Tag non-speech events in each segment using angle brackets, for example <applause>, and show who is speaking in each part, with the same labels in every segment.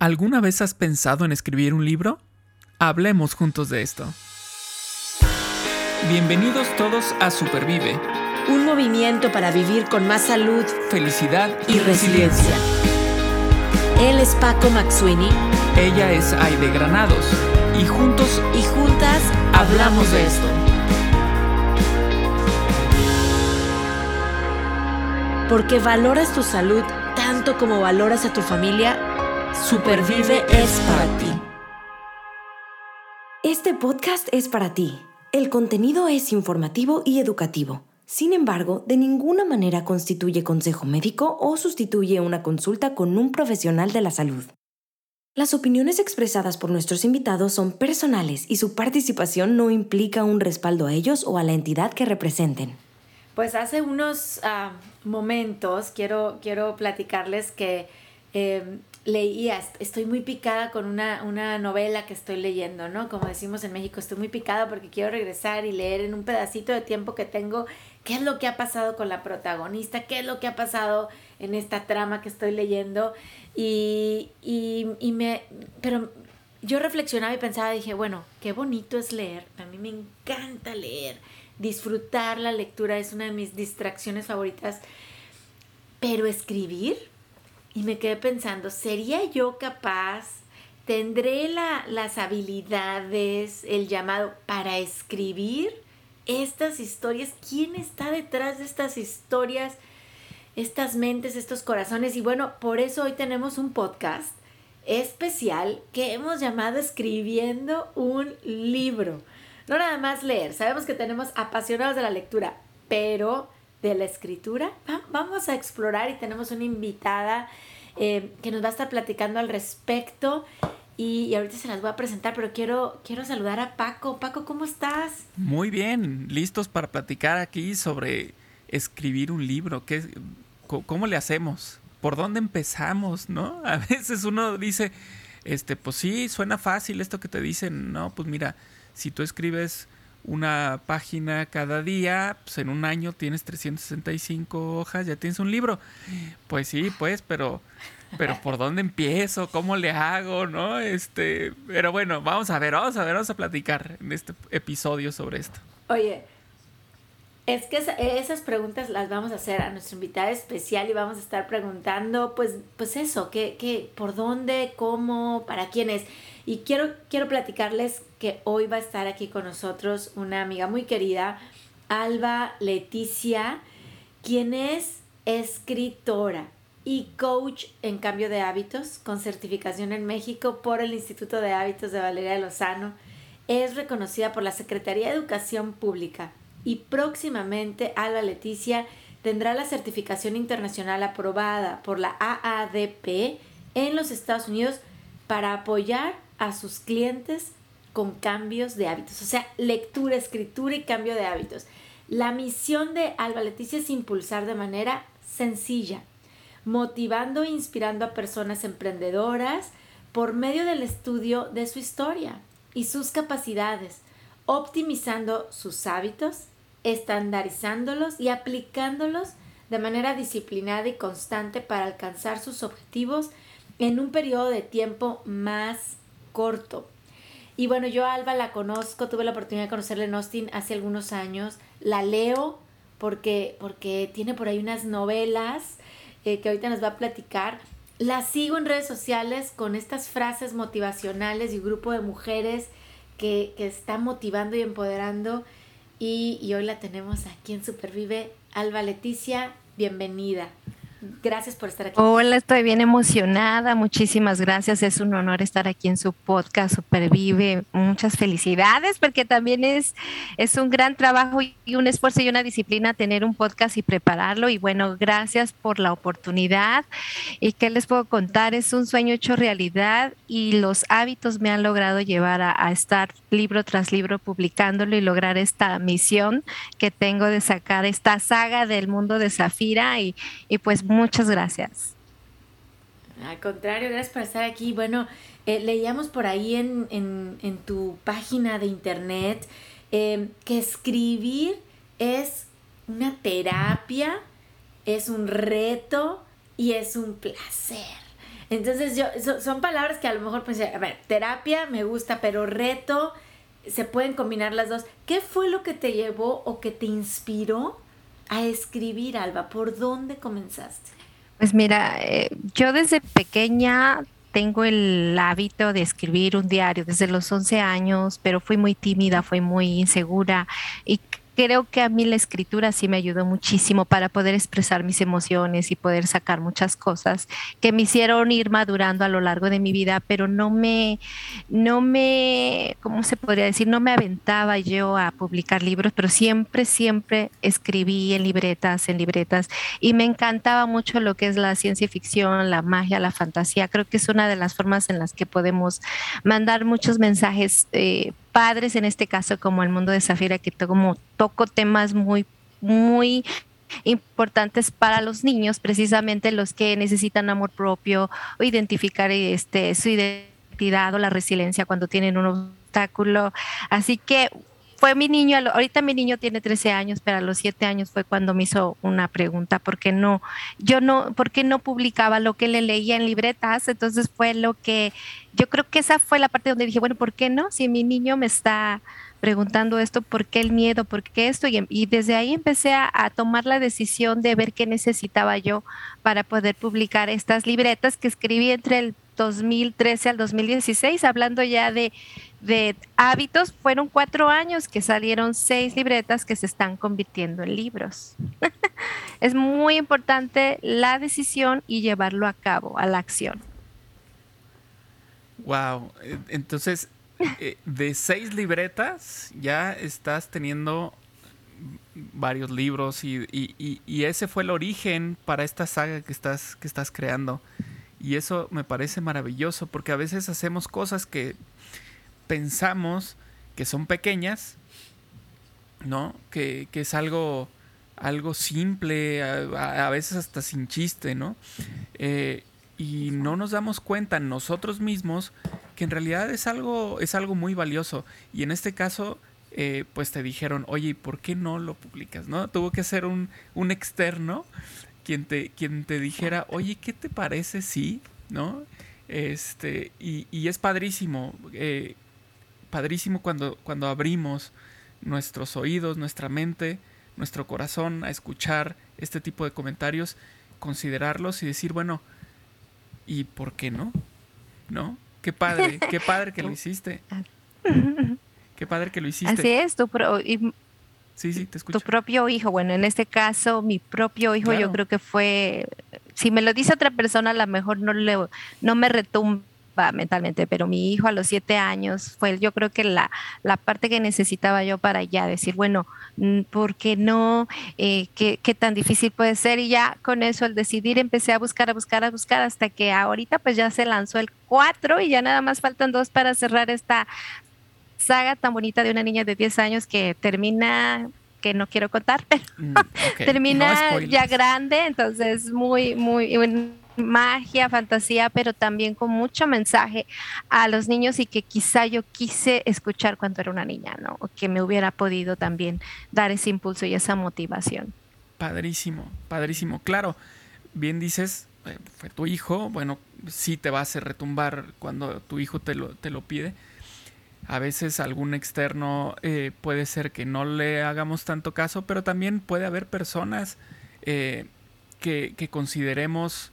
Speaker 1: ¿Alguna vez has pensado en escribir un libro? Hablemos juntos de esto. Bienvenidos todos a Supervive.
Speaker 2: Un movimiento para vivir con más salud,
Speaker 1: felicidad
Speaker 2: y, resiliencia. Él es Paco Maxuini.
Speaker 1: Ella es Aide Granados. Y juntos
Speaker 2: y juntas hablamos de esto. Porque valoras tu salud tanto como valoras a tu familia Supervive es para ti. Este podcast es para ti. El contenido es informativo y educativo. Sin embargo, de ninguna manera constituye consejo médico o sustituye una consulta con un profesional de la salud. Las opiniones expresadas por nuestros invitados son personales y su participación no implica un respaldo a ellos o a la entidad que representen.
Speaker 3: Pues hace unos ah, momentos quiero, quiero platicarles que eh, leía, estoy muy picada con una, una, novela que estoy leyendo, ¿no? Como decimos en México, estoy muy picada porque quiero regresar y leer en un pedacito de tiempo que tengo qué es lo que ha pasado con la protagonista, qué es lo que ha pasado en esta trama que estoy leyendo. Y, y, y me, pero yo reflexionaba y pensaba, dije, bueno, qué bonito es leer, a mí me encanta leer, disfrutar la lectura es una de mis distracciones favoritas, pero escribir, y me quedé pensando, ¿sería yo capaz? ¿Tendré la, las habilidades, el llamado para escribir estas historias? ¿Quién está detrás de estas historias? Estas mentes, estos corazones. Y bueno, por eso hoy tenemos un podcast especial que hemos llamado Escribiendo un libro. No nada más leer, sabemos que tenemos apasionados de la lectura, pero de la escritura. Vamos a explorar y tenemos una invitada eh, que nos va a estar platicando al respecto. Y, ahorita se las voy a presentar, pero quiero, quiero saludar a Paco. Paco, ¿cómo estás?
Speaker 1: Muy bien, listos para platicar aquí sobre escribir un libro. ¿Qué, ¿Cómo le hacemos? ¿Por dónde empezamos? ¿No? A veces uno dice, este, pues sí, suena fácil esto que te dicen. No, pues mira, si tú escribes una página cada día, pues en un año tienes 365 hojas, ya tienes un libro. Pues sí, pues, pero pero por dónde empiezo, cómo le hago, ¿no? Este, pero bueno, vamos a ver, vamos a ver, vamos a platicar en este episodio sobre esto.
Speaker 3: Oye, es que esas preguntas las vamos a hacer a nuestra invitada especial y vamos a estar preguntando, pues, pues eso, ¿qué, qué, por dónde, cómo, para quién es. Y quiero, quiero platicarles que hoy va a estar aquí con nosotros una amiga muy querida, Alba Leticia, quien es escritora y coach en cambio de hábitos con certificación en México por el Instituto de Hábitos de Valeria Lozano. Es reconocida por la Secretaría de Educación Pública y próximamente Alba Leticia tendrá la certificación internacional aprobada por la AADP en los Estados Unidos para apoyar a sus clientes con cambios de hábitos, o sea, lectura, escritura y cambio de hábitos. La misión de Alba Leticia es impulsar de manera sencilla, motivando e inspirando a personas emprendedoras por medio del estudio de su historia y sus capacidades, optimizando sus hábitos, estandarizándolos y aplicándolos de manera disciplinada y constante para alcanzar sus objetivos en un periodo de tiempo más corto. Y bueno, yo Alba la conozco, tuve la oportunidad de conocerla en Austin hace algunos años, la leo porque, porque tiene por ahí unas novelas eh, que ahorita nos va a platicar. La sigo en redes sociales con estas frases motivacionales y grupo de mujeres que, que está motivando y empoderando. Y, y hoy la tenemos aquí en Supervive. Alba Leticia, bienvenida. Gracias por estar aquí.
Speaker 4: Hola, estoy bien emocionada. Muchísimas gracias. Es un honor estar aquí en su podcast Supervive. Muchas felicidades porque también es, es un gran trabajo y un esfuerzo y una disciplina tener un podcast y prepararlo. Y bueno, gracias por la oportunidad. ¿Y qué les puedo contar? Es un sueño hecho realidad y los hábitos me han logrado llevar a, a estar libro tras libro publicándolo y lograr esta misión que tengo de sacar esta saga del mundo de Zafira y, y pues muchas gracias.
Speaker 3: Al contrario, gracias por estar aquí. Bueno, eh, leíamos por ahí en, en, tu página de internet em, que escribir es una terapia, es un reto y es un placer. Entonces yo, son palabras que a lo mejor pensé, a ver, terapia me gusta, pero reto, se pueden combinar las dos. ¿Qué fue lo que te llevó o que te inspiró a escribir, Alba? ¿Por dónde comenzaste?
Speaker 4: Pues mira, eh, yo desde pequeña tengo el hábito de escribir un diario desde los 11 años, pero fui muy tímida, fui muy insegura y creo que a mí la escritura sí me ayudó muchísimo para poder expresar mis emociones y poder sacar muchas cosas que me hicieron ir madurando a lo largo de mi vida, pero no me, no me, ¿cómo se podría decir? No me aventaba yo a publicar libros, pero siempre, siempre escribí en libretas, en libretas, y me encantaba mucho lo que es la ciencia ficción, la magia, la fantasía. Creo que es una de las formas en las que podemos mandar muchos mensajes. Eh, padres, en este caso como el mundo de Zafira, que como toco temas muy, muy importantes para los niños, precisamente los que necesitan amor propio o identificar este, su identidad o la resiliencia cuando tienen un obstáculo. Así que fue mi niño, ahorita mi niño tiene 13 años, pero a los 7 años fue cuando me hizo una pregunta, ¿por qué no? Yo no, ¿por qué no publicaba lo que le leía en libretas? Entonces fue lo que, yo creo que esa fue la parte donde dije, bueno, ¿por qué no? Si mi niño me está preguntando esto, ¿por qué el miedo? ¿Por qué esto? Y, desde ahí empecé a, tomar la decisión de ver qué necesitaba yo para poder publicar estas libretas que escribí entre el 2013 al 2016, hablando ya de, hábitos, fueron cuatro años que salieron seis libretas que se están convirtiendo en libros. <laughs> es muy importante la decisión y llevarlo a cabo, a la acción.
Speaker 1: Wow, entonces eh, de seis libretas ya estás teniendo varios libros y, y, y, ese fue el origen para esta saga que estás, que estás creando. Y eso me parece maravilloso porque a veces hacemos cosas que pensamos que son pequeñas, ¿no? Que, es algo, algo simple, a, veces hasta sin chiste, ¿no? Eh, y no nos damos cuenta nosotros mismos que en realidad es algo, es algo muy valioso. Y en este caso, eh, pues te dijeron, oye, ¿por qué no lo publicas? ¿No? Tuvo que ser un, un externo quien te, quien te dijera, oye, ¿qué te parece si? ¿No? Este, y, y es padrísimo, eh, padrísimo cuando, cuando abrimos nuestros oídos, nuestra mente, nuestro corazón a escuchar este tipo de comentarios, considerarlos y decir, bueno, ¿y por qué no? ¿No? Qué padre, qué padre que lo <laughs> hiciste. Qué padre que lo hiciste.
Speaker 4: Así es, tu
Speaker 1: Sí, sí, te escucho.
Speaker 4: Tu propio hijo, bueno, en este caso, mi propio hijo, yo creo que fue, si me lo dice otra persona, a lo mejor no, le, no me retumba mentalmente, pero mi hijo a los siete años fue, yo creo que la, la parte que necesitaba yo para ya decir, bueno, mm, ¿por qué no? Eh, ¿qué, ¿qué, tan difícil puede ser? Y ya con eso, al decidir, empecé a buscar, a buscar, a buscar, hasta que ahorita pues ya se lanzó el cuatro y ya nada más faltan dos para cerrar esta saga tan bonita de una niña de 10 años que termina que no quiero contar, pero mm, <laughs> termina ya grande, entonces muy, muy magia, fantasía, pero también con mucho mensaje a los niños y que quizá yo quise escuchar cuando era una niña, ¿no? O que me hubiera podido también dar ese impulso y esa motivación.
Speaker 1: Padrísimo, padrísimo. Claro, bien dices, eh, fue tu hijo, bueno, sí te va a hacer retumbar cuando tu hijo te lo, te lo pide, a veces algún externo eh, puede ser que no le hagamos tanto caso, pero también puede haber personas eh, que, consideremos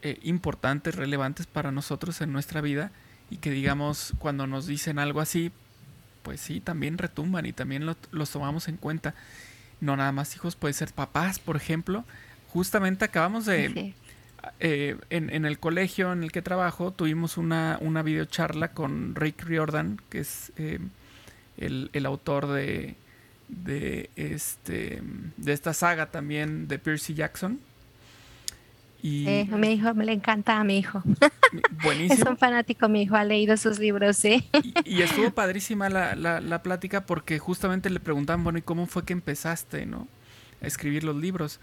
Speaker 1: eh, importantes, relevantes para nosotros en nuestra vida y que digamos cuando nos dicen algo así, pues sí, también retumban y también los tomamos en cuenta. No nada más hijos, puede ser papás, por ejemplo. Justamente acabamos de, eh, en, el colegio en el que trabajo tuvimos una, una videocharla con Rick Riordan, que es eh, el, autor de, de, este, de esta saga también de Percy Jackson.
Speaker 4: Y, eh, mi hijo, me le encanta a mi hijo. Buenísimo. <laughs> es un fanático, mi hijo, ha leído sus libros, sí.
Speaker 1: Y, estuvo padrísima la, la, la, plática porque justamente le preguntaban, bueno, ¿y cómo fue que empezaste, no? A escribir los libros.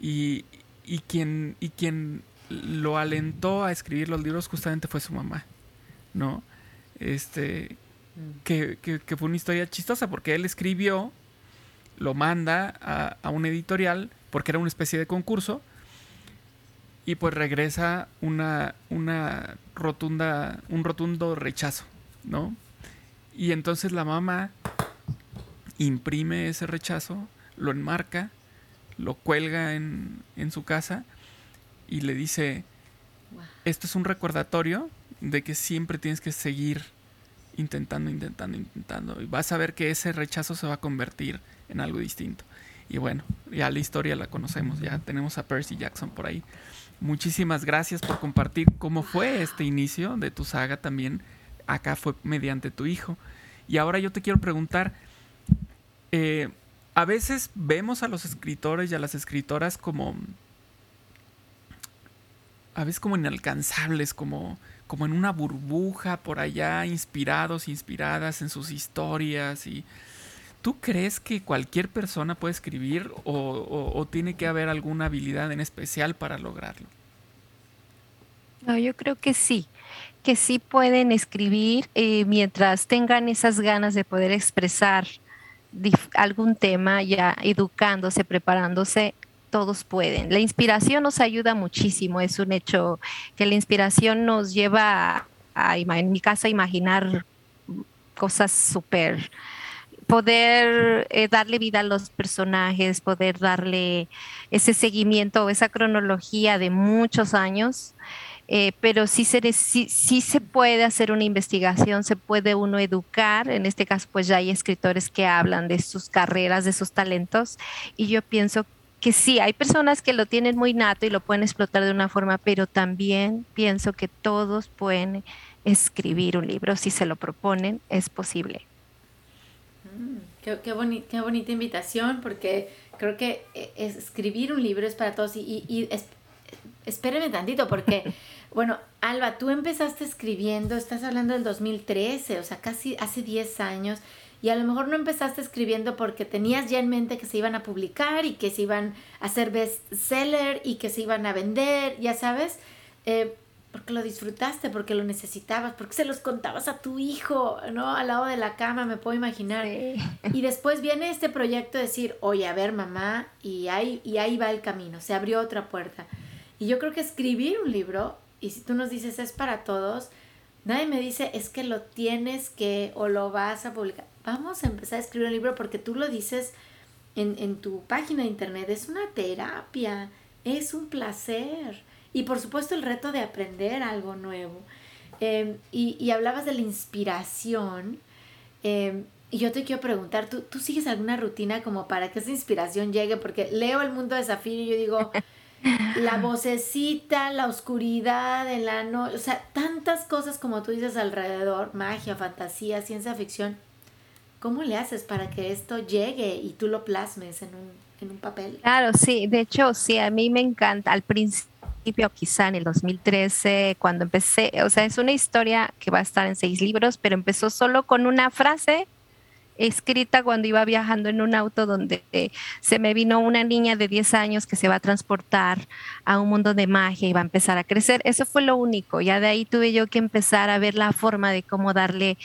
Speaker 1: Y, y quien, y quien lo alentó a escribir los libros justamente fue su mamá, ¿no? Este, mm. que, que, fue una historia chistosa porque él escribió, lo manda a, a, un editorial porque era una especie de concurso y pues regresa una, una rotunda, un rotundo rechazo, ¿no? Y entonces la mamá imprime ese rechazo, lo enmarca, lo cuelga en, en su casa y le dice, esto es un recordatorio de que siempre tienes que seguir intentando, intentando, intentando. Y vas a ver que ese rechazo se va a convertir en algo distinto. Y bueno, ya la historia la conocemos, ya tenemos a Percy Jackson por ahí. Muchísimas gracias por compartir cómo fue este inicio de tu saga también. Acá fue mediante tu hijo. Y ahora yo te quiero preguntar, eh, a veces vemos a los escritores y a las escritoras como, a veces como inalcanzables, como, como en una burbuja por allá, inspirados, inspiradas en sus historias. Y ¿Tú crees que cualquier persona puede escribir o, tiene que haber alguna habilidad en especial para lograrlo?
Speaker 4: No, yo creo que sí, que sí pueden escribir eh, mientras tengan esas ganas de poder expresar algún tema, ya educándose, preparándose, todos pueden. La inspiración nos ayuda muchísimo, es un hecho que la inspiración nos lleva a, en mi caso, a imaginar cosas súper, poder eh, darle vida a los personajes, poder darle ese seguimiento, esa cronología de muchos años. Eh, pero sí se, sí, se puede hacer una investigación, se puede uno educar, en este caso pues ya hay escritores que hablan de sus carreras, de sus talentos, y yo pienso que sí, hay personas que lo tienen muy nato y lo pueden explotar de una forma, pero también pienso que todos pueden escribir un libro, si se lo proponen, es posible.
Speaker 3: Mm, qué, qué, bonita invitación, porque creo que eh, escribir un libro es para todos y, y, espéreme tantito, porque <laughs> Bueno, Alba, tú empezaste escribiendo, estás hablando del 2013, o sea, casi hace 10 años, y a lo mejor no empezaste escribiendo porque tenías ya en mente que se iban a publicar y que se iban a hacer bestseller y que se iban a vender, ya sabes, eh, porque lo disfrutaste, porque lo necesitabas, porque se los contabas a tu hijo, ¿no? Al lado de la cama, me puedo imaginar. Y después viene este proyecto de decir, oye, a ver, mamá, y ahí, y ahí va el camino, se abrió otra puerta. Y yo creo que escribir un libro y si tú nos dices es para todos, nadie me dice es que lo tienes que o lo vas a publicar. Vamos a empezar a escribir un libro porque tú lo dices en, tu página de internet, es una terapia, es un placer. Y por supuesto el reto de aprender algo nuevo. Em, y, hablabas de la inspiración. Em, y yo te quiero preguntar, ¿tú, ¿tú sigues alguna rutina como para que esa inspiración llegue? Porque leo el mundo de Zafiro y yo digo, la vocecita, la oscuridad en la noche, o sea, tantas cosas como tú dices alrededor, magia, fantasía, ciencia ficción. ¿Cómo le haces para que esto llegue y tú lo plasmes en un, en un papel?
Speaker 4: Claro, sí, de hecho, sí, a mí me encanta. Al principio, quizá en el 2013, cuando empecé, o sea, es una historia que va a estar en seis libros, pero empezó solo con una frase escrita cuando iba viajando en un auto donde eh, se me vino una niña de 10 años que se va a transportar a un mundo de magia y va a empezar a crecer. Eso fue lo único. Ya de ahí tuve yo que empezar a ver la forma de cómo darle,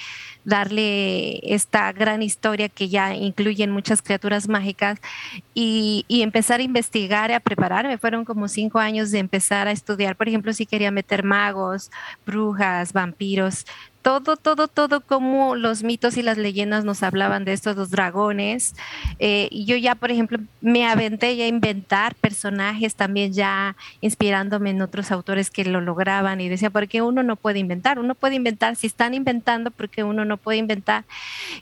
Speaker 4: darle esta gran historia que ya incluyen muchas criaturas mágicas y, y empezar a investigar, a prepararme. Fueron como cinco años de empezar a estudiar, por ejemplo, si quería meter magos, brujas, vampiros, todo, todo, todo como los mitos y las leyendas nos hablaban de estos dos dragones. Eh, yo ya, por ejemplo, me aventé ya a inventar personajes también ya inspirándome en otros autores que lo lograban y decía, ¿por qué uno no puede inventar? Uno puede inventar, si están inventando, porque uno no puede inventar?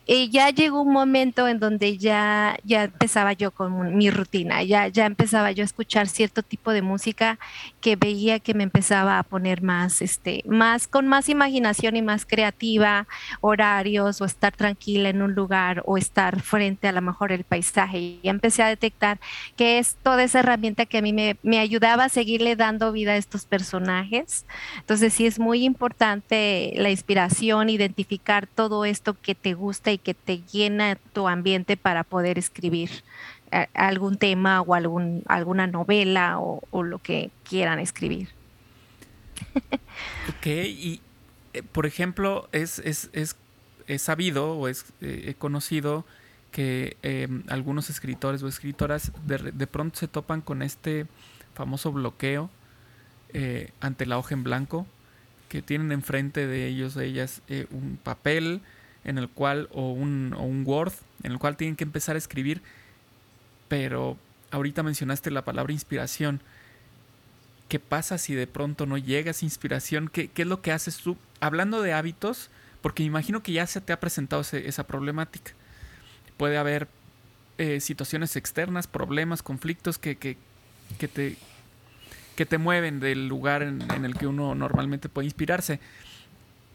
Speaker 4: Y ya llegó un momento en donde ya, ya empezaba yo con mi rutina, ya, ya empezaba yo a escuchar cierto tipo de música que veía que me empezaba a poner más, este, más, con más imaginación y más creativa, horarios o estar tranquila en un lugar o estar frente a lo mejor el paisaje. Y empecé a detectar que es toda esa herramienta que a mí me, me ayudaba a seguirle dando vida a estos personajes. Entonces sí es muy importante la inspiración, identificar todo esto que te gusta y que te llena tu ambiente para poder escribir eh, algún tema o algún, alguna novela o, o lo que quieran escribir.
Speaker 1: Ok, y eh, por ejemplo, es, es, es, sabido o es eh, conocido que em, algunos escritores o escritoras de, de, pronto se topan con este famoso bloqueo eh, ante la hoja en blanco, que tienen enfrente de ellos, de ellas, eh, un papel en el cual, o un, o un Word, en el cual tienen que empezar a escribir, pero ahorita mencionaste la palabra inspiración. ¿Qué pasa si de pronto no llegas inspiración? ¿Qué, ¿Qué, es lo que haces tú? Hablando de hábitos, porque imagino que ya se te ha presentado esa problemática. Puede haber eh, situaciones externas, problemas, conflictos que, que, que, te, que te mueven del lugar en, el que uno normalmente puede inspirarse.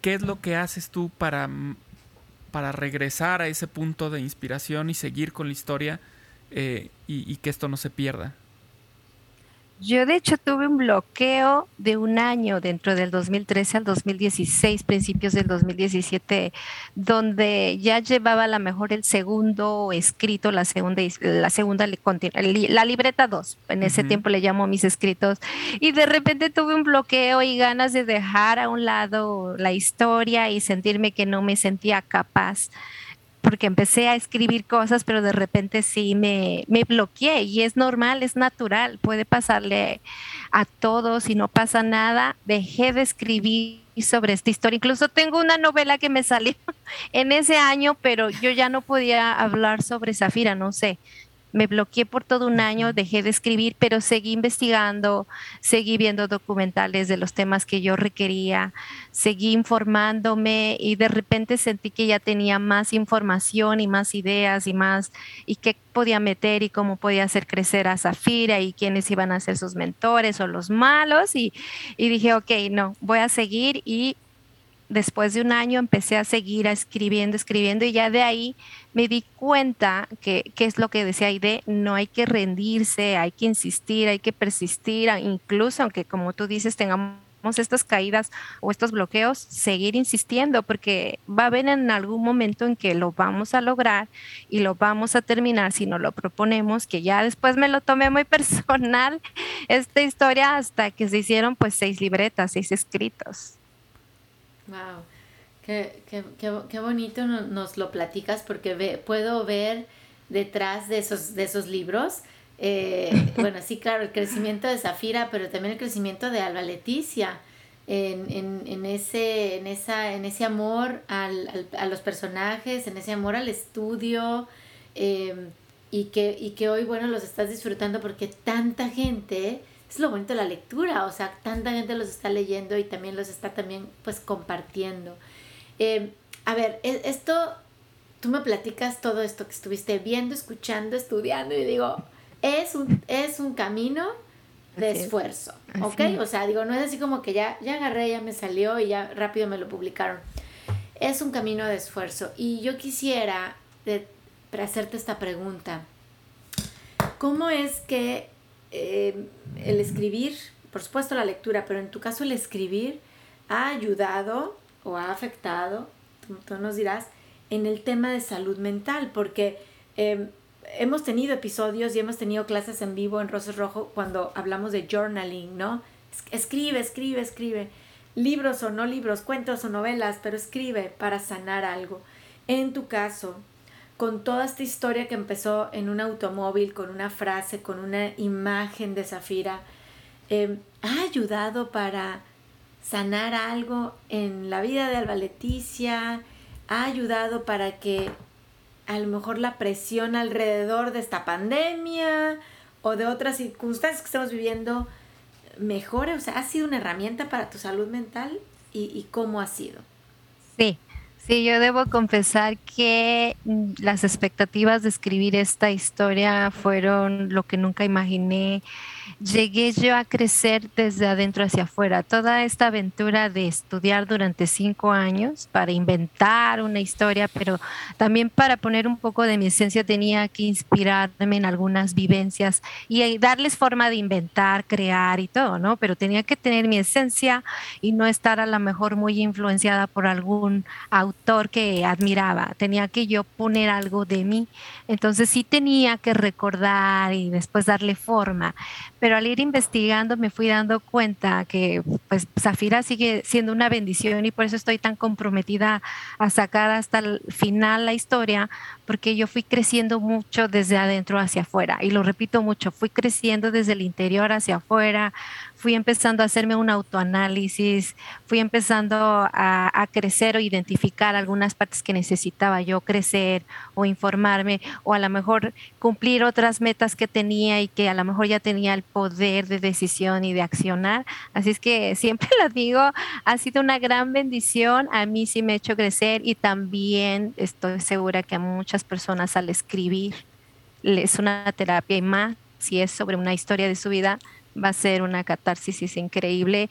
Speaker 1: ¿Qué es lo que haces tú para, para regresar a ese punto de inspiración y seguir con la historia eh, y que esto no se pierda?
Speaker 4: Yo de hecho tuve un bloqueo de un año dentro del 2013 al 2016, principios del 2017, donde ya llevaba a lo mejor el segundo escrito, la segunda, la segunda, la libreta 2, en ese uh -huh. tiempo le llamo mis escritos, y de repente tuve un bloqueo y ganas de dejar a un lado la historia y sentirme que no me sentía capaz porque empecé a escribir cosas, pero de repente sí me, me, bloqueé y es normal, es natural, puede pasarle a todos y no pasa nada. Dejé de escribir sobre esta historia. Incluso tengo una novela que me salió <laughs> en ese año, pero yo ya no podía hablar sobre Zafira, no sé me bloqueé por todo un año, dejé de escribir, pero seguí investigando, seguí viendo documentales de los temas que yo requería, seguí informándome y de repente sentí que ya tenía más información y más ideas y más, y qué podía meter y cómo podía hacer crecer a Zafira y quiénes iban a ser sus mentores o los malos. Y, y dije, ok, no, voy a seguir y después de un año empecé a seguir escribiendo, escribiendo y ya de ahí me di cuenta que, que, es lo que decía Aide, no hay que rendirse, hay que insistir, hay que persistir, incluso aunque como tú dices tengamos estas caídas o estos bloqueos, seguir insistiendo porque va a haber en algún momento en que lo vamos a lograr y lo vamos a terminar si no lo proponemos, que ya después me lo tomé muy <laughs> personal esta historia hasta que se hicieron pues seis libretas, seis escritos.
Speaker 3: Wow, qué, qué, qué, qué bonito nos lo platicas porque ve, puedo ver detrás de esos, de esos libros. Eh, <laughs> bueno, sí, claro, el crecimiento de Zafira, pero también el crecimiento de Alba Leticia. En, en, en, ese, en, esa, en ese amor al, al, a los personajes, en ese amor al estudio, eh, y, que, y que hoy, bueno, los estás disfrutando porque tanta gente es lo bonito de la lectura, o sea, tanta gente los está leyendo y también los está también pues compartiendo. Eh, a ver, e, esto, tú me platicas todo esto que estuviste viendo, escuchando, estudiando y digo, es un, es un camino de así esfuerzo, es. ¿ok? O sea, digo, no es así como que ya, ya agarré, ya me salió y ya rápido me lo publicaron. Es un camino de esfuerzo y yo quisiera de, para hacerte esta pregunta. ¿Cómo es que eh, el escribir, por supuesto la lectura, pero en tu caso el escribir ha ayudado o ha afectado, tú, tú nos dirás, en el tema de salud mental, porque eh, hemos tenido episodios y hemos tenido clases en vivo en Rosas Rojo cuando hablamos de journaling, ¿no? Escribe, escribe, escribe. Libros o no libros, cuentos o novelas, pero escribe para sanar algo. En tu caso, con toda esta historia que empezó en un automóvil, con una frase, con una imagen de Zafira, eh, ha ayudado para sanar algo en la vida de Alba Leticia, ha ayudado para que a lo mejor la presión alrededor de esta pandemia o de otras circunstancias que estamos viviendo mejore, o sea, ha sido una herramienta para tu salud mental y, y cómo ha sido.
Speaker 4: Sí, Sí, yo debo confesar que mm, las expectativas de escribir esta historia fueron lo que nunca imaginé. Llegué yo a crecer desde adentro hacia afuera. Toda esta aventura de estudiar durante cinco años para inventar una historia, pero también para poner un poco de mi esencia tenía que inspirarme en algunas vivencias y darles forma de inventar, crear y todo, ¿no? Pero tenía que tener mi esencia y no estar a lo mejor muy influenciada por algún autor que admiraba. Tenía que yo poner algo de mí. Entonces sí tenía que recordar y después darle forma pero al ir investigando me fui dando cuenta que pues Zafira sigue siendo una bendición y por eso estoy tan comprometida a sacar hasta el final la historia, porque yo fui creciendo mucho desde adentro hacia afuera y lo repito mucho, fui creciendo desde el interior hacia afuera, fui empezando a hacerme un autoanálisis, fui empezando a, crecer o identificar algunas partes que necesitaba yo crecer o informarme o a lo mejor cumplir otras metas que tenía y que a lo mejor ya tenía el poder de decisión y de accionar. Así es que siempre <laughs> lo digo, ha sido una gran bendición, a mí sí me ha hecho crecer y también estoy segura que a muchas personas al escribir es una terapia y más si es sobre una historia de su vida, va a ser una catarsis increíble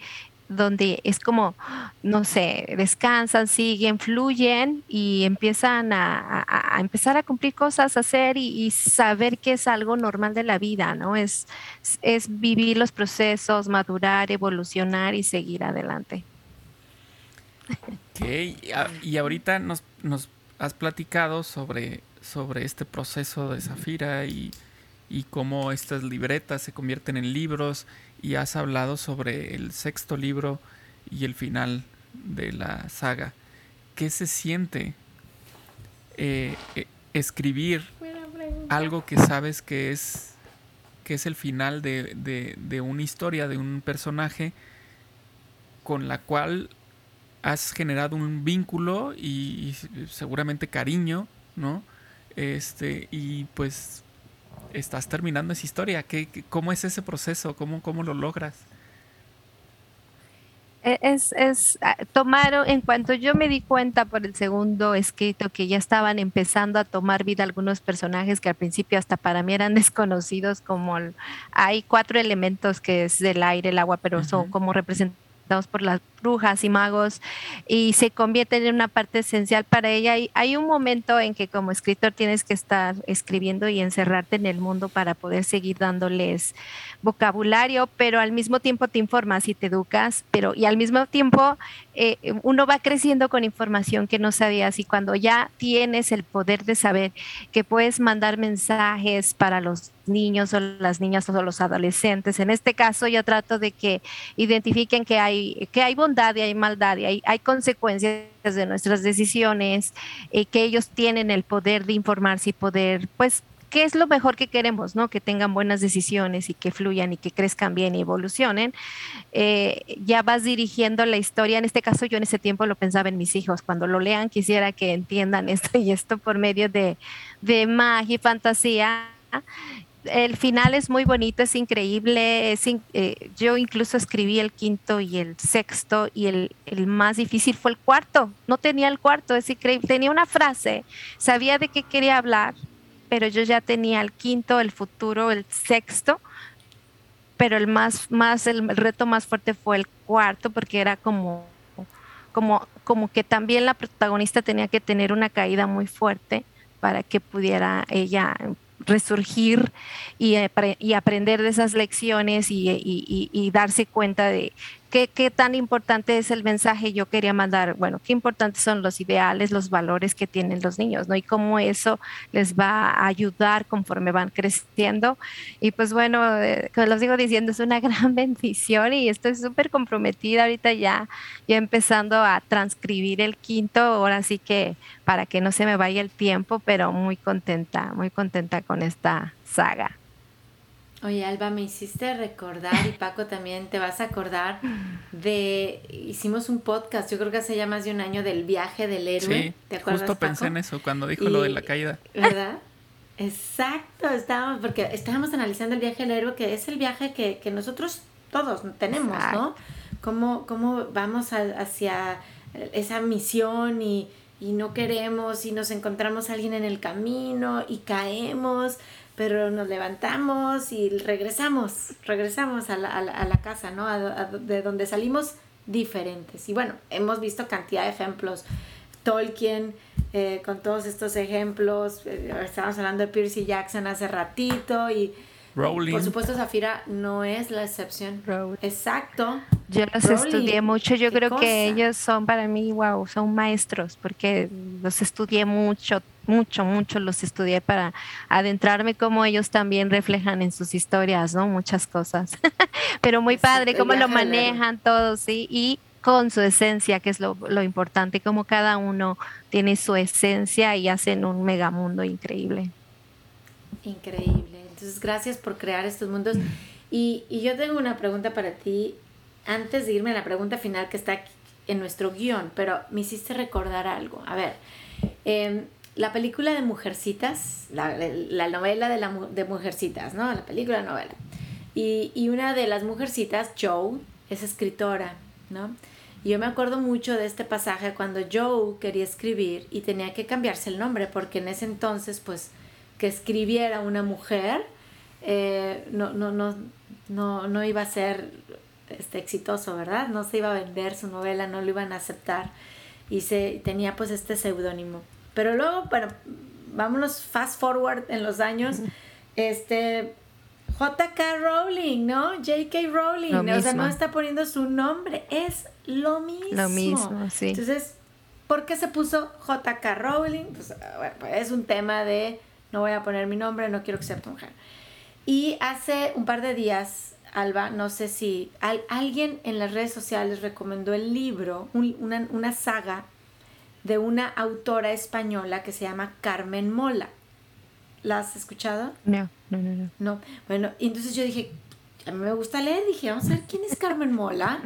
Speaker 4: donde es como, no sé, descansan, siguen, fluyen y empiezan a, empezar a cumplir cosas, hacer y, saber que es algo normal de la vida, ¿no? Es, es vivir los procesos, madurar, evolucionar y seguir adelante.
Speaker 1: Ok, y ahorita nos, nos has platicado sobre, sobre este proceso de Zafira y y cómo estas libretas se convierten en libros y has hablado sobre el sexto libro y el final de la saga. ¿Qué se siente eh, eh, escribir algo que sabes que es, que es el final de, de, una historia, de un personaje con la cual has generado un vínculo y, y seguramente cariño, ¿no? Este, y pues estás terminando esa historia. ¿Qué, cómo es ese proceso? ¿Cómo, cómo lo logras?
Speaker 4: E, es, es ah, tomaron, en cuanto yo me di cuenta por el segundo escrito que ya estaban empezando a tomar vida algunos personajes que al principio hasta para mí eran <laughs> desconocidos, como hay cuatro elementos que es del aire, el agua, pero son como representados por las brujas y magos y se convierten en una parte esencial para ella. Y hay un momento en que como escritor tienes que estar escribiendo y encerrarte en el mundo para poder seguir dándoles vocabulario, pero al mismo tiempo te informas y te educas, pero y al mismo tiempo eh, uno va creciendo con información que no sabías y cuando ya tienes el poder de saber que puedes mandar mensajes para los niños o las niñas o los adolescentes, en este caso yo trato de que identifiquen que hay, que hay bondad y hay maldad y hay, hay consecuencias de nuestras decisiones, eh, que ellos tienen el poder de informarse y poder, pues, qué es lo mejor que queremos, ¿no? Que tengan buenas decisiones y que fluyan y que crezcan bien y evolucionen. Eh, ya vas dirigiendo la historia. En este caso, yo en ese tiempo lo pensaba en mis hijos. Cuando lo lean, quisiera que entiendan esto y esto por medio de, de magia y fantasía el final es muy bonito, es increíble. Eh, yo incluso escribí el quinto y el sexto y el, más difícil fue el cuarto. No tenía el cuarto, es increíble. Tenía una frase, sabía de qué quería hablar, pero yo ya tenía el quinto, el futuro, el sexto. Pero el más, más, el reto más fuerte fue el cuarto porque era como, como, como que también la protagonista tenía que tener una caída muy fuerte para que pudiera ella resurgir y, y, aprender de esas lecciones y, darse cuenta de ¿Qué, ¿Qué, tan importante es el mensaje yo quería mandar? Bueno, qué importantes son los ideales, los valores que tienen los niños, ¿no? Y cómo eso les va a ayudar conforme van creciendo. Y pues bueno, eh, como los digo diciendo, es una <laughs> gran bendición y estoy súper comprometida ahorita ya, ya empezando a transcribir el quinto, ahora sí que para que no se me vaya el tiempo, pero muy contenta, muy contenta con esta saga.
Speaker 3: Oye, Alba, me hiciste recordar, y Paco también te vas a acordar, de. Hicimos un podcast, yo creo que hace ya más de un año, del viaje del héroe.
Speaker 1: Sí, ¿Te acuerdas, justo pensé en eso cuando dijo lo de la caída.
Speaker 3: ¿Verdad? Exacto, estábamos, porque estábamos analizando el viaje del héroe, que es el viaje que, que nosotros todos tenemos, ¿no? Cómo, cómo vamos hacia esa misión y, y no queremos y nos encontramos a alguien en el camino y caemos pero nos levantamos y regresamos, regresamos a la, a la, casa, ¿no? de donde salimos diferentes. Y bueno, hemos visto cantidad de ejemplos. Tolkien, eh, con todos estos ejemplos, eh, estábamos hablando de Percy Jackson hace ratito y por supuesto Zafira no es la excepción. Exacto.
Speaker 4: Yo los estudié mucho, yo creo que ellos son para mí, wow, son maestros, porque los estudié mucho, mucho, mucho los estudié para adentrarme como ellos también reflejan en sus historias, ¿no? Muchas cosas. <laughs> Pero muy padre cómo lo manejan todos, ¿sí? Y con su esencia, que es lo, lo, importante, como cada uno tiene su esencia y hacen un megamundo increíble.
Speaker 3: Increíble. Entonces, gracias por crear estos mundos. Y, y yo tengo una pregunta para ti, antes de irme a la pregunta final que está aquí en nuestro guion, pero me hiciste recordar algo. A ver, eh, la película de Mujercitas, la, la novela de, la, de Mujercitas, ¿no? La película novela. Y, y, una de las Mujercitas, Joe, es escritora, ¿no? Yo me acuerdo mucho de este pasaje cuando Joe quería escribir y tenía que cambiarse el nombre porque en ese entonces, pues, que escribiera una mujer eh, no, no, no, no, no iba a ser este, exitoso, ¿verdad? No se iba a vender su novela, no lo iban a aceptar y se tenía pues este seudónimo. Pero luego, bueno, vámonos fast forward en los años, este JK Rowling, ¿no? JK Rowling, o sea, no está poniendo su nombre, es lo mismo.
Speaker 4: Lo mismo, sí.
Speaker 3: Entonces, ¿por qué se puso JK Rowling? Pues, bueno, es un tema de no voy a poner mi nombre, no quiero que sea tu mujer. Y hace un par de días Alba, no sé si alguien en las redes sociales recomendó el libro, una, una, saga de una autora española que se llama Carmen Mola. ¿La has escuchado?
Speaker 4: No, no, no, no.
Speaker 3: No, bueno, entonces yo dije, a mí me gusta leer, dije, vamos a ver quién es Carmen Mola.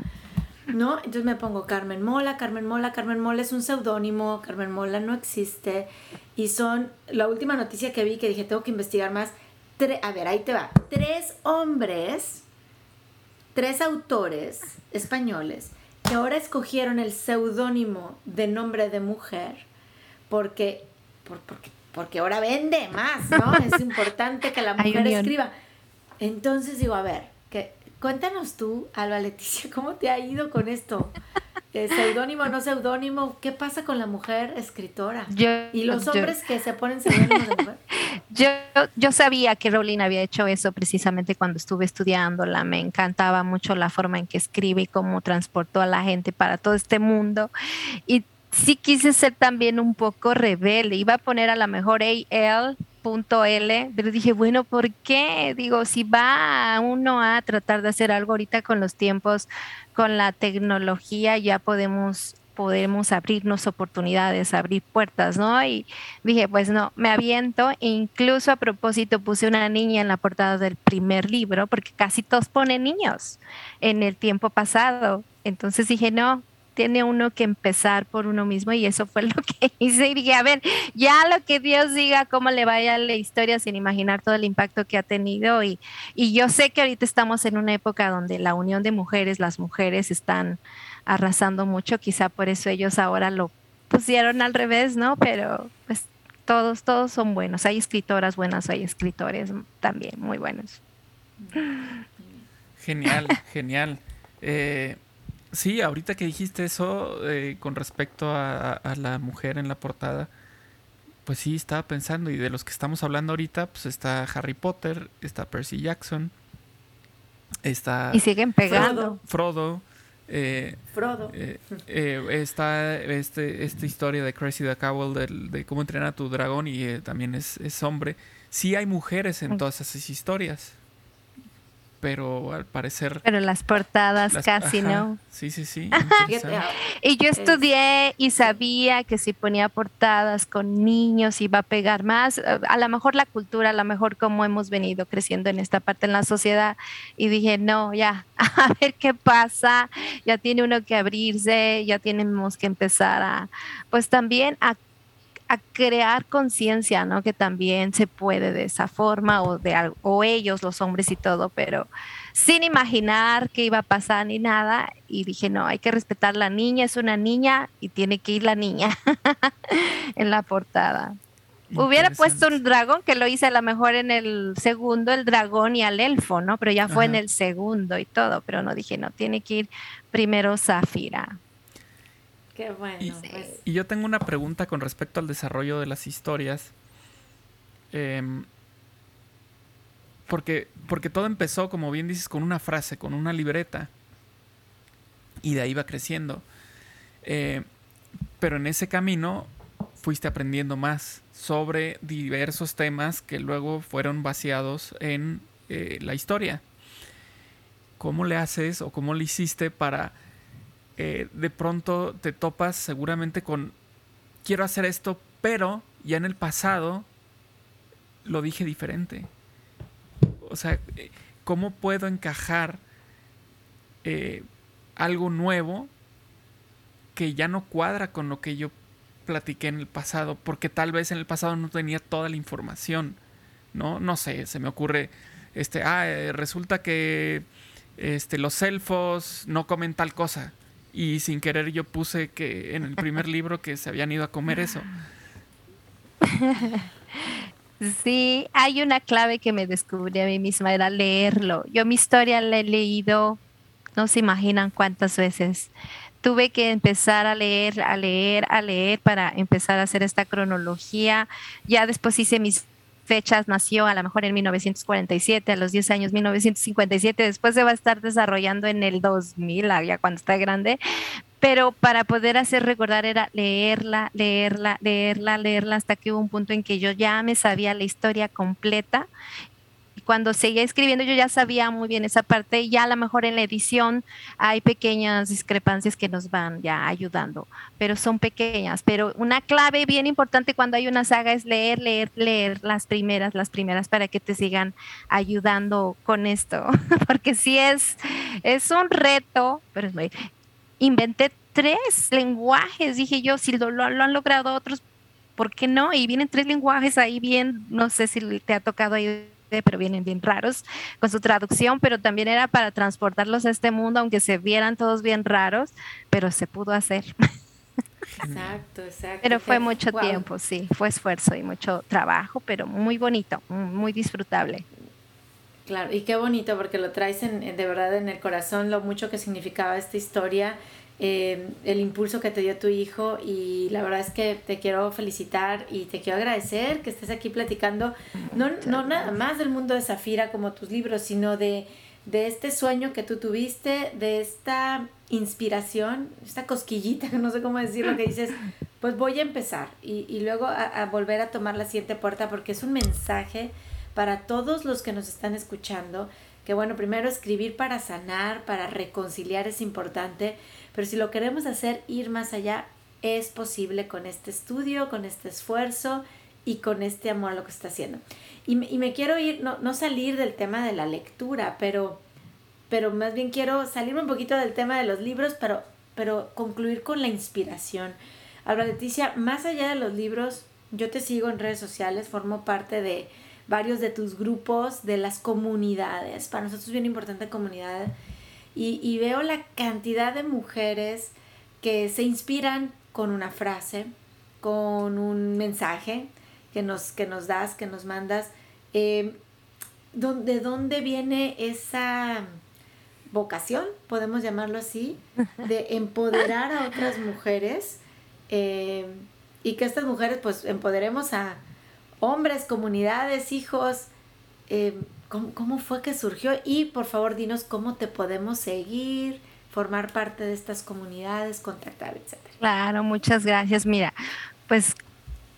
Speaker 3: ¿No? Entonces me pongo Carmen Mola, Carmen Mola, Carmen Mola es un seudónimo, Carmen Mola no existe. Y son, la última noticia que vi que dije, tengo que investigar más. a ver, ahí te va. Tres hombres tres autores españoles que ahora escogieron el seudónimo de nombre de mujer porque, porque, porque ahora vende más, ¿no? Es importante que la <laughs> mujer escriba. Entonces digo, a ver, cuéntanos tú, Alba Leticia, <laughs> ¿cómo te ha ido con esto? Seudónimo, no seudónimo, ¿qué pasa con la mujer escritora? y los hombres que se ponen seudónimos de mujer. <laughs>
Speaker 4: Yo, yo sabía que Rowling había hecho eso precisamente cuando estuve estudiándola. Me encantaba mucho la forma en que escribe y cómo transportó a la gente para todo este mundo. Y sí quise ser también un poco rebelde. Iba a poner a la mejor AL punto L, pero dije, bueno, ¿por qué? Digo, si va uno a tratar de hacer algo ahorita con los tiempos, con la tecnología, ya podemos podemos abrirnos oportunidades, abrir puertas, ¿no? Y dije, pues no, me aviento. E incluso a propósito puse una niña en la portada del primer libro, porque casi todos ponen niños en el tiempo pasado. Entonces dije, no, tiene uno que empezar por uno mismo y eso fue <laughs> lo que hice y dije, a ver, ya lo que Dios diga, cómo le vaya la historia sin imaginar todo el impacto que ha tenido y, y yo sé que ahorita estamos en una época donde la unión de mujeres, las mujeres están arrasando mucho, quizá por eso ellos ahora lo pusieron al revés, ¿no? Pero pues todos, todos son buenos, hay escritoras buenas, hay escritores también muy buenos.
Speaker 1: Genial, genial. Eh, Sí, ahorita que dijiste eso eh, con respecto a, la mujer en la portada, pues sí, estaba pensando, y de los que estamos hablando ahorita, pues está Harry Potter, está Percy Jackson, está...
Speaker 4: Y siguen pegando.
Speaker 1: Frodo. Eh,
Speaker 3: Frodo.
Speaker 1: Eh, está este, esta historia de Crazy the Cowell de, cómo entrenar a tu dragón y también es, es hombre. Sí hay mujeres en todas esas historias pero al parecer...
Speaker 4: Pero las portadas casi, ¿no?
Speaker 1: Sí, sí, sí.
Speaker 4: y yo estudié y sabía que si ponía portadas con niños iba a pegar más. A lo mejor la cultura, a lo mejor como hemos venido creciendo en esta parte en la sociedad. Y dije, no, ya, <laughs> a ver qué pasa. Ya tiene uno que abrirse, ya tenemos que empezar a, pues también a a crear conciencia, ¿no? Que también se puede de esa forma o de o ellos, los hombres y todo, pero sin imaginar qué iba a pasar ni nada. Y dije, no, hay que respetar la niña, es una niña y tiene que ir la niña <laughs> en la portada. Hubiera puesto un dragón, que lo hice a lo mejor en el segundo, el dragón y al elfo, ¿no? Pero ya fue en el segundo y todo, pero no dije, no, tiene que ir primero Zafira.
Speaker 3: Pues.
Speaker 1: y, yo tengo una pregunta con respecto al desarrollo de las historias. Em, porque, porque todo empezó, como bien dices, con una frase, con una libreta. Y de ahí va creciendo. Eh, pero en ese camino fuiste aprendiendo más sobre diversos temas que luego fueron vaciados en eh, la historia. ¿Cómo le haces o cómo le hiciste para eh, de pronto te topas seguramente con quiero hacer esto, pero ya en el pasado lo dije diferente? O sea, eh, ¿cómo puedo encajar algo nuevo que ya no cuadra con lo que yo platiqué en el pasado, porque tal vez en el pasado no tenía toda la información, ¿no? No sé, se me ocurre, este, ah, eh, resulta que este, los elfos no comen tal cosa. Y sin querer yo puse que en el primer <laughs> libro que se habían ido a comer eso. <laughs>
Speaker 4: Sí, hay una clave que me descubrí a mí misma, era leerlo. Yo mi historia la he leído, no se imaginan cuántas veces tuve que empezar a leer, a leer, a leer para empezar a hacer esta cronología. Ya después hice mis fechas, nació a lo mejor en 1947, a los 10 años 1957, después se va a estar desarrollando en el 2000, ya cuando está grande, pero para poder hacer recordar era leerla, leerla, leerla, leerla, hasta que hubo un punto en que yo ya me sabía la historia completa cuando seguía escribiendo yo ya sabía muy bien esa parte ya a lo mejor en la edición hay pequeñas discrepancias que nos van ya ayudando, pero son pequeñas. Pero una clave bien importante cuando hay una saga es leer, leer, leer las primeras, las primeras para que te sigan ayudando con esto, <laughs> porque si es, es un reto, pero es muy... Inventé tres lenguajes, dije yo, si lo, lo han logrado otros, ¿por qué no? Y vienen tres lenguajes ahí bien, no sé si te ha tocado ahí pero vienen bien raros con su traducción, pero también era para transportarlos a este mundo, aunque se vieran todos bien raros, pero se pudo hacer.
Speaker 3: Exacto, exacto.
Speaker 4: Pero fue mucho tiempo, sí, fue esfuerzo y mucho trabajo, pero muy bonito, muy disfrutable.
Speaker 3: Claro, y qué bonito porque lo traes en, de verdad en el corazón, lo mucho que significaba esta historia eh, el impulso que te dio tu hijo y la verdad es que te quiero felicitar y te quiero agradecer que estés aquí platicando, no, no nada más del mundo de Zafira como tus libros, sino de, de este sueño que tú tuviste, de esta inspiración, esta cosquillita, <laughs> que no sé cómo decirlo, que dices, pues voy a empezar y, y luego a, a, volver a tomar la siguiente puerta porque es un mensaje para todos los que nos están escuchando, que bueno, primero escribir para sanar, para reconciliar es importante, pero si lo queremos hacer ir más allá, es posible con este estudio, con este esfuerzo y con este amor a lo que está haciendo. Y me, y me quiero ir, no, no, salir del tema de la lectura, pero, pero más bien quiero salirme un poquito del tema de los libros, pero, pero concluir con la inspiración. Ahora, Leticia, más allá de los libros, yo te sigo en redes sociales, formo parte de varios de tus grupos, de las comunidades. Para nosotros es bien importante comunidad y, veo la cantidad de mujeres que se inspiran con una frase, con un mensaje que nos, que nos das, que nos mandas. Eh, ¿De dónde viene esa vocación, podemos llamarlo así, <laughs> de empoderar a otras mujeres eh, y que estas mujeres pues empoderemos a hombres, comunidades, hijos, eh, ¿Cómo, fue que surgió? Y por favor, dinos cómo te podemos seguir, formar parte de estas comunidades, contactar, etcétera.
Speaker 4: Claro, muchas gracias. Mira, pues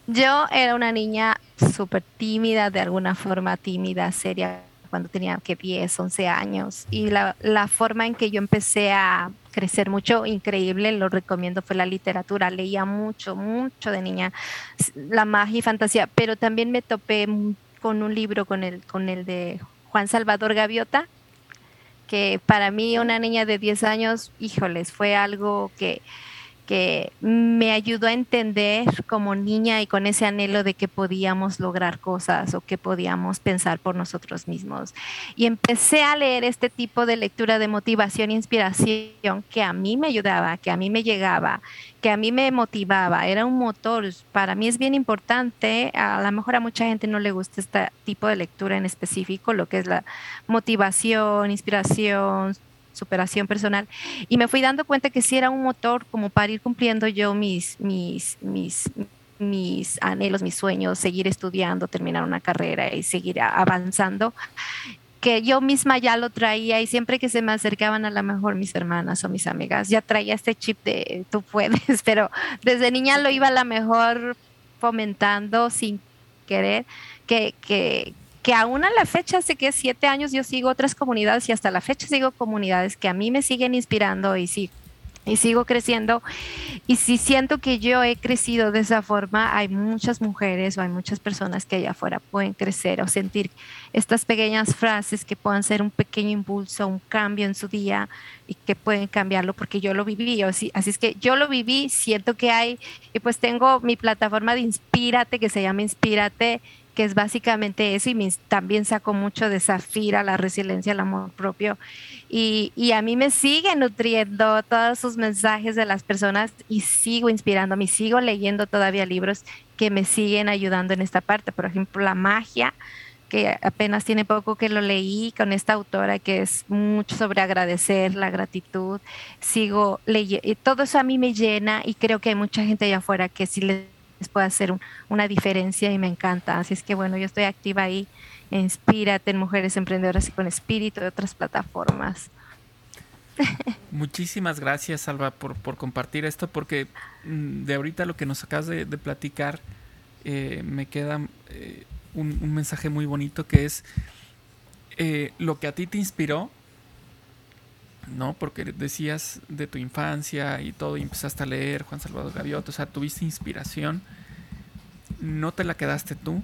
Speaker 4: yo era una niña súper tímida, de alguna forma tímida, seria, cuando tenía que 10, 11 años. Y la, la forma en que yo empecé a crecer mucho, increíble, lo recomiendo, fue la literatura. Leía mucho, mucho de niña, la magia y fantasía, pero también me topé con un libro con el, con el de Juan Salvador Gaviota, que para mí una niña de 10 años, híjoles, fue algo que me ayudó a entender como niña y con ese anhelo de que podíamos lograr cosas o que podíamos pensar por nosotros mismos. Y empecé a leer este tipo de lectura de motivación e inspiración que a mí me ayudaba, que a mí me llegaba, que a mí me motivaba, era un motor. Para mí es bien importante, a lo mejor a mucha gente no le gusta este tipo de lectura en específico, lo que es la motivación, inspiración, superación personal. Y me fui dando cuenta que sí era un motor como para ir cumpliendo yo mis, mis, mis, mis anhelos, mis sueños, seguir estudiando, terminar una carrera y seguir avanzando que yo misma ya lo traía y siempre que se me acercaban a lo mejor mis hermanas o mis amigas, ya traía este chip de tú puedes, <laughs> pero desde niña lo iba a lo mejor fomentando sin querer que, que, que aún a la fecha, hace que siete años yo sigo otras comunidades y hasta la fecha sigo comunidades que a mí me siguen inspirando y sí y sigo creciendo. Y si siento que yo he crecido de esa forma, hay muchas mujeres o hay muchas personas que allá afuera pueden crecer o sentir estas pequeñas frases que puedan ser un pequeño impulso, un cambio en su día y que pueden cambiarlo porque yo lo viví. Así, así es que yo lo viví, siento que hay, y pues tengo mi plataforma de Inspírate que se llama Inspírate que es básicamente eso, y también saco mucho de Zafira, la resiliencia, el amor propio, y, y, a mí me sigue nutriendo todos sus mensajes de las personas y sigo inspirándome, sigo leyendo todavía libros que me siguen ayudando en esta parte, por ejemplo, La magia, que apenas tiene poco que lo leí con esta autora que es mucho sobre agradecer, la gratitud, sigo leyendo, todo eso a mí me llena y creo que hay mucha gente allá afuera que sí les puede hacer una diferencia y me encanta. Así es que bueno, yo estoy activa ahí. Inspírate en Mujeres Emprendedoras y con Espíritu de otras plataformas. <laughs>
Speaker 1: Muchísimas gracias, Alba, por, compartir esto, porque mm, de ahorita lo que nos acabas de, platicar, eh, me queda eh, un, mensaje muy bonito que es eh, lo que a ti te inspiró, ¿no? Porque decías de tu infancia y todo, y empezaste a leer Juan Salvador Gaviota, o sea, tuviste inspiración, no te la quedaste tú,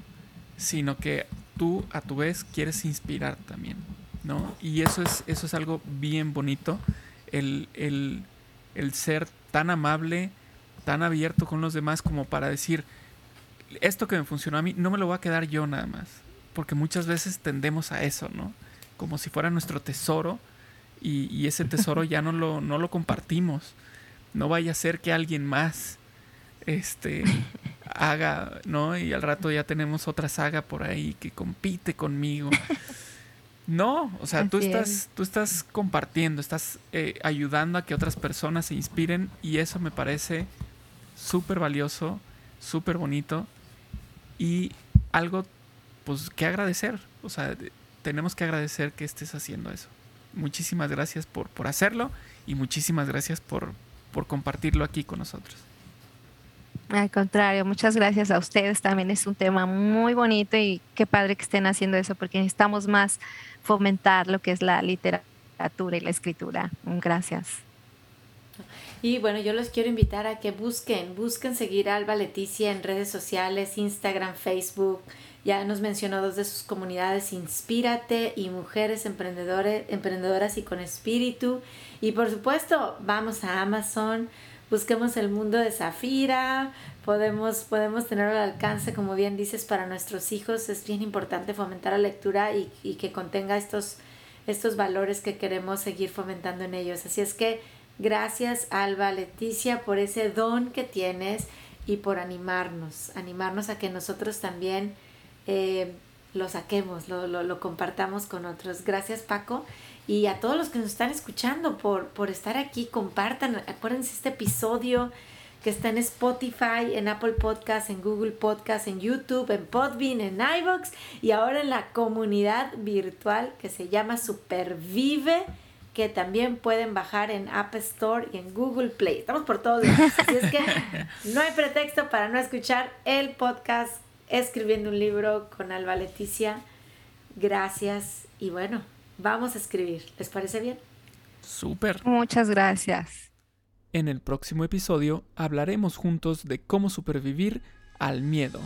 Speaker 1: sino que tú a tu vez quieres inspirar también, ¿no? Y eso es, eso es algo bien bonito, el, el, el ser tan amable, tan abierto con los demás como para decir, esto que me funcionó a mí, no me lo voy a quedar yo nada más, porque muchas veces tendemos a eso, ¿no? Como si fuera nuestro tesoro y, ese tesoro ya no lo, no lo compartimos. No vaya a ser que alguien más este <laughs> haga, ¿no? Y al rato ya tenemos otra saga por ahí que compite conmigo. No, o sea, tú estás, tú estás compartiendo, estás eh, ayudando a que otras personas se inspiren y eso me parece súper valioso, súper bonito y algo pues que agradecer. O sea, tenemos que agradecer que estés haciendo eso muchísimas gracias por, por hacerlo y muchísimas gracias por, por compartirlo aquí con nosotros.
Speaker 4: Al contrario, muchas gracias a ustedes. También es un tema muy bonito y qué padre que estén haciendo eso porque necesitamos más fomentar lo que es la literatura y la escritura. Gracias.
Speaker 3: Y bueno, yo los quiero invitar a que busquen, busquen seguir a Alba Leticia en redes sociales, Instagram, Facebook, ya nos mencionó dos de sus comunidades, Inspírate y Mujeres Emprendedores, Emprendedoras y con Espíritu. Y por supuesto, vamos a Amazon, busquemos el mundo de Zafira, podemos, podemos tenerlo al alcance, como bien dices, para nuestros hijos. Es bien importante fomentar la lectura y, y que contenga estos, estos valores que queremos seguir fomentando en ellos. Así es que gracias, Alba, Leticia, por ese don que tienes y por animarnos, animarnos a que nosotros también eh, lo saquemos, lo, lo, compartamos con otros. Gracias Paco y a todos los que nos están escuchando por, por estar aquí, compartan, acuérdense este episodio que está en Spotify, en Apple Podcast, en Google Podcast, en YouTube, en Podbean, en iVoox y ahora en la comunidad virtual que se llama Supervive que también pueden bajar en App Store y en Google Play. Estamos por todos lados. Así es que no hay pretexto para no escuchar el podcast escribiendo un libro con Alba Leticia. Gracias y bueno, vamos a escribir. ¿Les parece bien?
Speaker 1: Súper.
Speaker 4: Muchas gracias.
Speaker 1: En el próximo episodio hablaremos juntos de cómo supervivir al miedo.